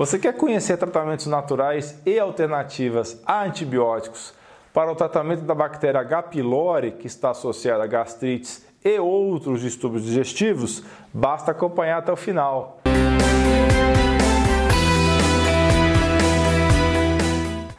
Você quer conhecer tratamentos naturais e alternativas a antibióticos para o tratamento da bactéria H. pylori, que está associada a gastrites e outros distúrbios digestivos? Basta acompanhar até o final.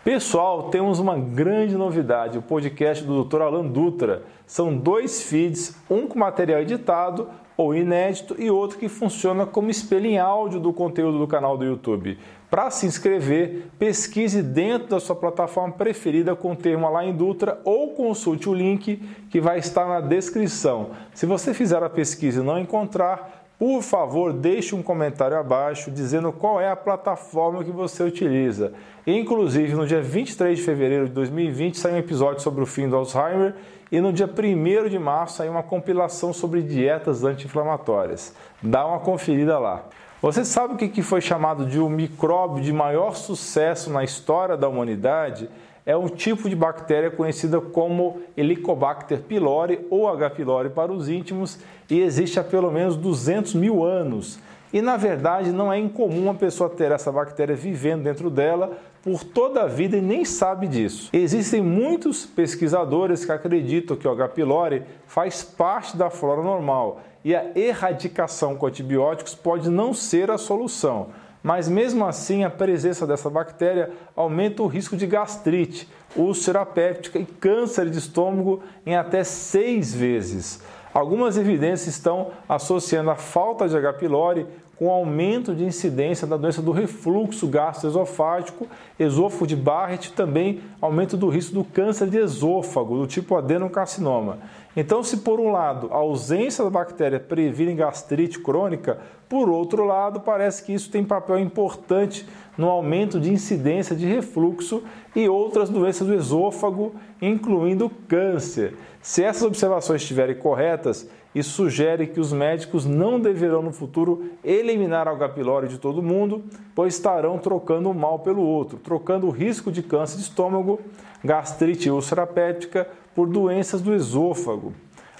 Pessoal, temos uma grande novidade, o podcast do Dr. Alan Dutra. São dois feeds, um com material editado ou inédito e outro que funciona como espelho em áudio do conteúdo do canal do YouTube. Para se inscrever, pesquise dentro da sua plataforma preferida com o termo Alain Dutra ou consulte o link que vai estar na descrição. Se você fizer a pesquisa e não encontrar, por favor, deixe um comentário abaixo dizendo qual é a plataforma que você utiliza. Inclusive, no dia 23 de fevereiro de 2020 saiu um episódio sobre o fim do Alzheimer e no dia 1 de março saiu uma compilação sobre dietas anti-inflamatórias. Dá uma conferida lá. Você sabe o que foi chamado de o um micróbio de maior sucesso na história da humanidade? É um tipo de bactéria conhecida como Helicobacter pylori ou H. pylori para os íntimos e existe há pelo menos 200 mil anos. E na verdade não é incomum uma pessoa ter essa bactéria vivendo dentro dela por toda a vida e nem sabe disso. Existem muitos pesquisadores que acreditam que o H. pylori faz parte da flora normal e a erradicação com antibióticos pode não ser a solução mas mesmo assim a presença dessa bactéria aumenta o risco de gastrite, úlcera péptica e câncer de estômago em até seis vezes. Algumas evidências estão associando a falta de H. pylori com aumento de incidência da doença do refluxo gastroesofágico, esôfago de Barrett e também aumento do risco do câncer de esôfago, do tipo adenocarcinoma. Então, se por um lado a ausência da bactéria previne gastrite crônica, por outro lado, parece que isso tem papel importante no aumento de incidência de refluxo e outras doenças do esôfago, incluindo câncer. Se essas observações estiverem corretas, isso sugere que os médicos não deverão no futuro eliminar a H. pylori de todo mundo, pois estarão trocando um mal pelo outro, trocando o risco de câncer de estômago, gastrite e úlcera péptica por doenças do esôfago.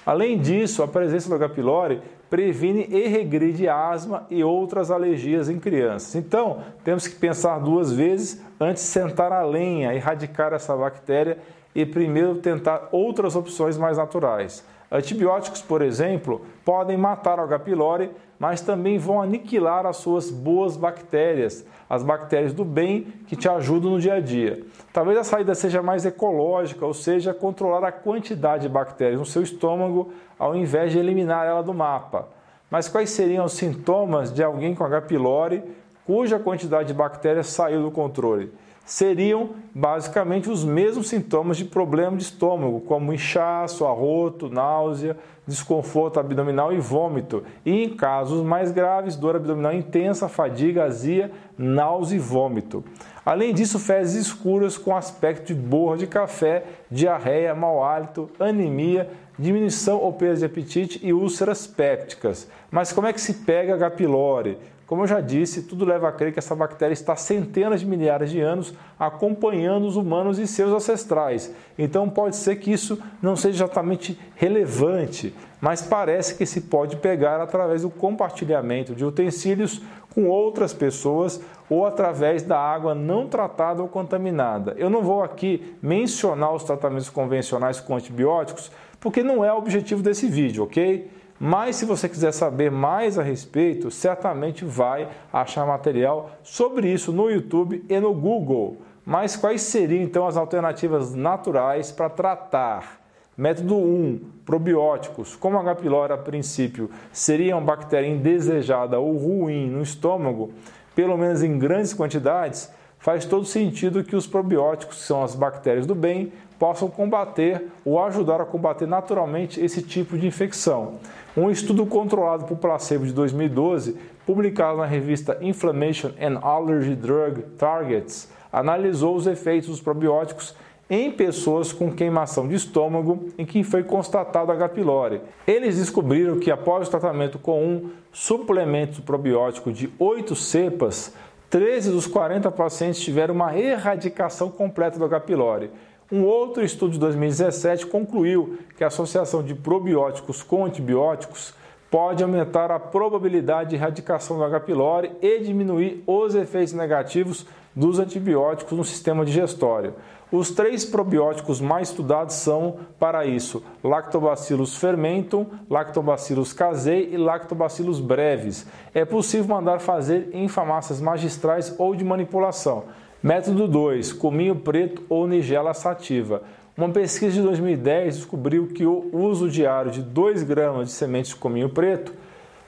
Além disso, a presença do H. pylori previne e regride asma e outras alergias em crianças. Então, temos que pensar duas vezes antes de sentar a lenha, erradicar essa bactéria e primeiro tentar outras opções mais naturais. Antibióticos, por exemplo, podem matar o H. pylori, mas também vão aniquilar as suas boas bactérias, as bactérias do bem que te ajudam no dia a dia. Talvez a saída seja mais ecológica, ou seja, controlar a quantidade de bactérias no seu estômago ao invés de eliminar ela do mapa. Mas quais seriam os sintomas de alguém com H. pylori cuja quantidade de bactérias saiu do controle? Seriam basicamente os mesmos sintomas de problema de estômago, como inchaço, arroto, náusea, desconforto abdominal e vômito. E em casos mais graves, dor abdominal intensa, fadiga, azia, náusea e vômito. Além disso, fezes escuras com aspecto de borra de café, diarreia, mau hálito, anemia, diminuição ou perda de apetite e úlceras pépticas. Mas como é que se pega H. pylori? Como eu já disse, tudo leva a crer que essa bactéria está centenas de milhares de anos acompanhando os humanos e seus ancestrais. Então pode ser que isso não seja exatamente relevante, mas parece que se pode pegar através do compartilhamento de utensílios com outras pessoas ou através da água não tratada ou contaminada. Eu não vou aqui mencionar os tratamentos convencionais com antibióticos, porque não é o objetivo desse vídeo, ok? Mas se você quiser saber mais a respeito, certamente vai achar material sobre isso no YouTube e no Google. Mas quais seriam então as alternativas naturais para tratar? Método 1, probióticos. Como a H. pylori a princípio seria uma bactéria indesejada ou ruim no estômago, pelo menos em grandes quantidades, faz todo sentido que os probióticos, que são as bactérias do bem, possam combater ou ajudar a combater naturalmente esse tipo de infecção. Um estudo controlado por placebo de 2012, publicado na revista Inflammation and Allergy Drug Targets, analisou os efeitos dos probióticos em pessoas com queimação de estômago em que foi constatado H. pylori. Eles descobriram que após o tratamento com um suplemento probiótico de 8 cepas, 13 dos 40 pacientes tiveram uma erradicação completa do H. pylori. Um outro estudo de 2017 concluiu que a associação de probióticos com antibióticos pode aumentar a probabilidade de erradicação do H. pylori e diminuir os efeitos negativos dos antibióticos no sistema digestório. Os três probióticos mais estudados são, para isso, Lactobacillus fermentum, Lactobacillus casei e Lactobacillus brevis. É possível mandar fazer em farmácias magistrais ou de manipulação. Método 2, cominho preto ou nigela sativa. Uma pesquisa de 2010 descobriu que o uso diário de 2 gramas de sementes de cominho preto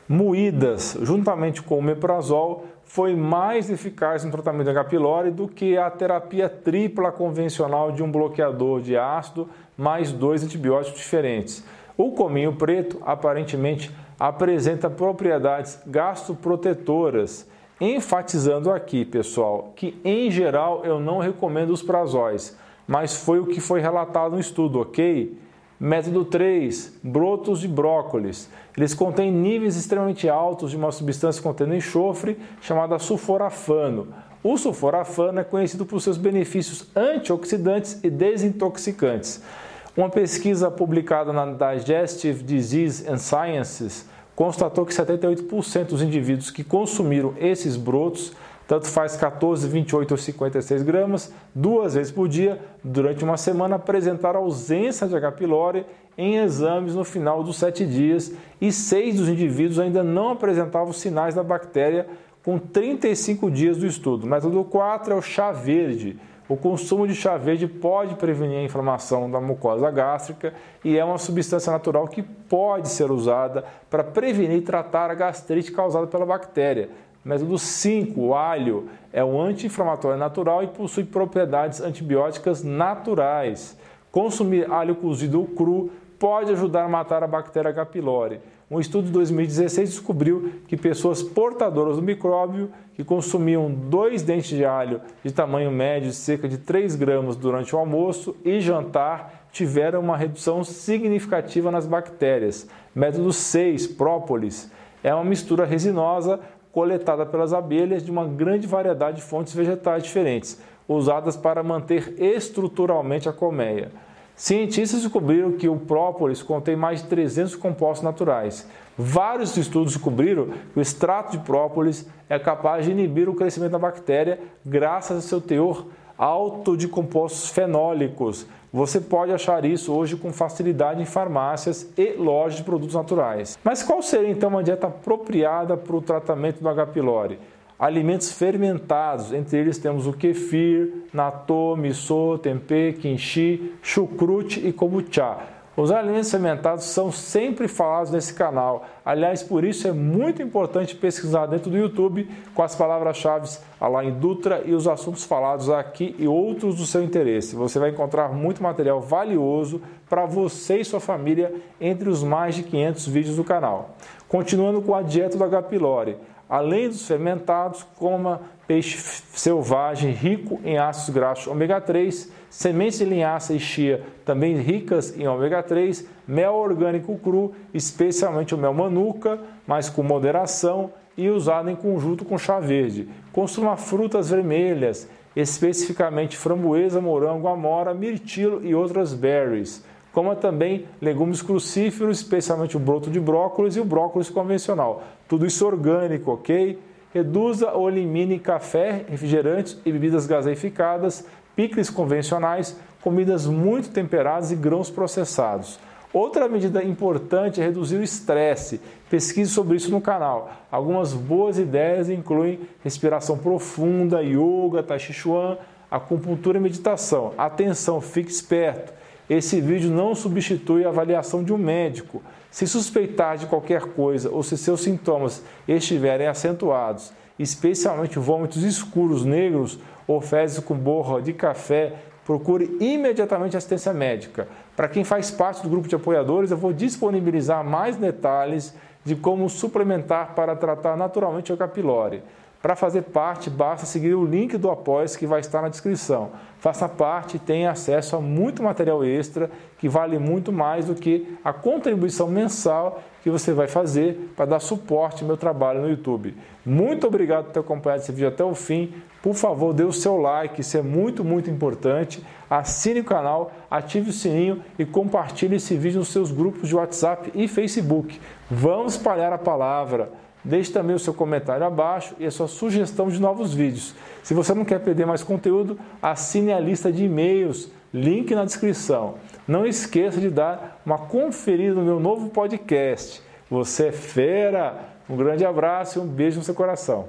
moídas juntamente com o meprazol foi mais eficaz no tratamento de H. pylori do que a terapia tripla convencional de um bloqueador de ácido mais dois antibióticos diferentes. O cominho preto aparentemente apresenta propriedades gastroprotetoras, enfatizando aqui, pessoal, que em geral eu não recomendo os prazóis mas foi o que foi relatado no estudo, ok? Método 3, brotos de brócolis. Eles contêm níveis extremamente altos de uma substância contendo enxofre chamada sulforafano. O sulforafano é conhecido por seus benefícios antioxidantes e desintoxicantes. Uma pesquisa publicada na Digestive Disease and Sciences constatou que 78% dos indivíduos que consumiram esses brotos tanto faz 14, 28 ou 56 gramas, duas vezes por dia, durante uma semana, apresentar ausência de H. pylori em exames no final dos sete dias e seis dos indivíduos ainda não apresentavam sinais da bactéria com 35 dias do estudo. método 4 é o chá verde. O consumo de chá verde pode prevenir a inflamação da mucosa gástrica e é uma substância natural que pode ser usada para prevenir e tratar a gastrite causada pela bactéria. Método 5, o alho é um anti-inflamatório natural e possui propriedades antibióticas naturais. Consumir alho cozido ou cru pode ajudar a matar a bactéria H. pylori. Um estudo de 2016 descobriu que pessoas portadoras do micróbio que consumiam dois dentes de alho de tamanho médio de cerca de 3 gramas durante o almoço e jantar tiveram uma redução significativa nas bactérias. Método 6, própolis, é uma mistura resinosa coletada pelas abelhas de uma grande variedade de fontes vegetais diferentes, usadas para manter estruturalmente a colmeia. Cientistas descobriram que o própolis contém mais de 300 compostos naturais. Vários estudos descobriram que o extrato de própolis é capaz de inibir o crescimento da bactéria graças ao seu teor alto de compostos fenólicos, você pode achar isso hoje com facilidade em farmácias e lojas de produtos naturais. Mas qual seria então uma dieta apropriada para o tratamento do H. pylori? Alimentos fermentados, entre eles temos o kefir, natto, miso, tempeh, kimchi, chucrute e kombucha. Os alimentos fermentados são sempre falados nesse canal. Aliás, por isso é muito importante pesquisar dentro do YouTube com as palavras-chave Alain Dutra e os assuntos falados aqui e outros do seu interesse. Você vai encontrar muito material valioso para você e sua família entre os mais de 500 vídeos do canal. Continuando com a dieta do H. pylori. Além dos fermentados, coma peixe selvagem rico em ácidos graxos ômega 3, sementes de linhaça e chia também ricas em ômega 3, mel orgânico cru, especialmente o mel manuka, mas com moderação e usado em conjunto com chá verde. Consuma frutas vermelhas, especificamente framboesa, morango, amora, mirtilo e outras berries como também legumes crucíferos, especialmente o broto de brócolis e o brócolis convencional. Tudo isso orgânico, ok? Reduza ou elimine café, refrigerantes e bebidas gaseificadas, picles convencionais, comidas muito temperadas e grãos processados. Outra medida importante é reduzir o estresse. Pesquise sobre isso no canal. Algumas boas ideias incluem respiração profunda, yoga, tai chi chuan, acupuntura e meditação. Atenção, fique esperto esse vídeo não substitui a avaliação de um médico. Se suspeitar de qualquer coisa ou se seus sintomas estiverem acentuados, especialmente vômitos escuros negros ou fezes com borra de café, procure imediatamente assistência médica. Para quem faz parte do grupo de apoiadores, eu vou disponibilizar mais detalhes de como suplementar para tratar naturalmente o H. Para fazer parte, basta seguir o link do apoia que vai estar na descrição. Faça parte e tenha acesso a muito material extra que vale muito mais do que a contribuição mensal que você vai fazer para dar suporte ao meu trabalho no YouTube. Muito obrigado por ter acompanhado esse vídeo até o fim. Por favor, dê o seu like, isso é muito, muito importante. Assine o canal, ative o sininho e compartilhe esse vídeo nos seus grupos de WhatsApp e Facebook. Vamos espalhar a palavra. Deixe também o seu comentário abaixo e a sua sugestão de novos vídeos. Se você não quer perder mais conteúdo, assine a lista de e-mails, link na descrição. Não esqueça de dar uma conferida no meu novo podcast. Você é fera! Um grande abraço e um beijo no seu coração.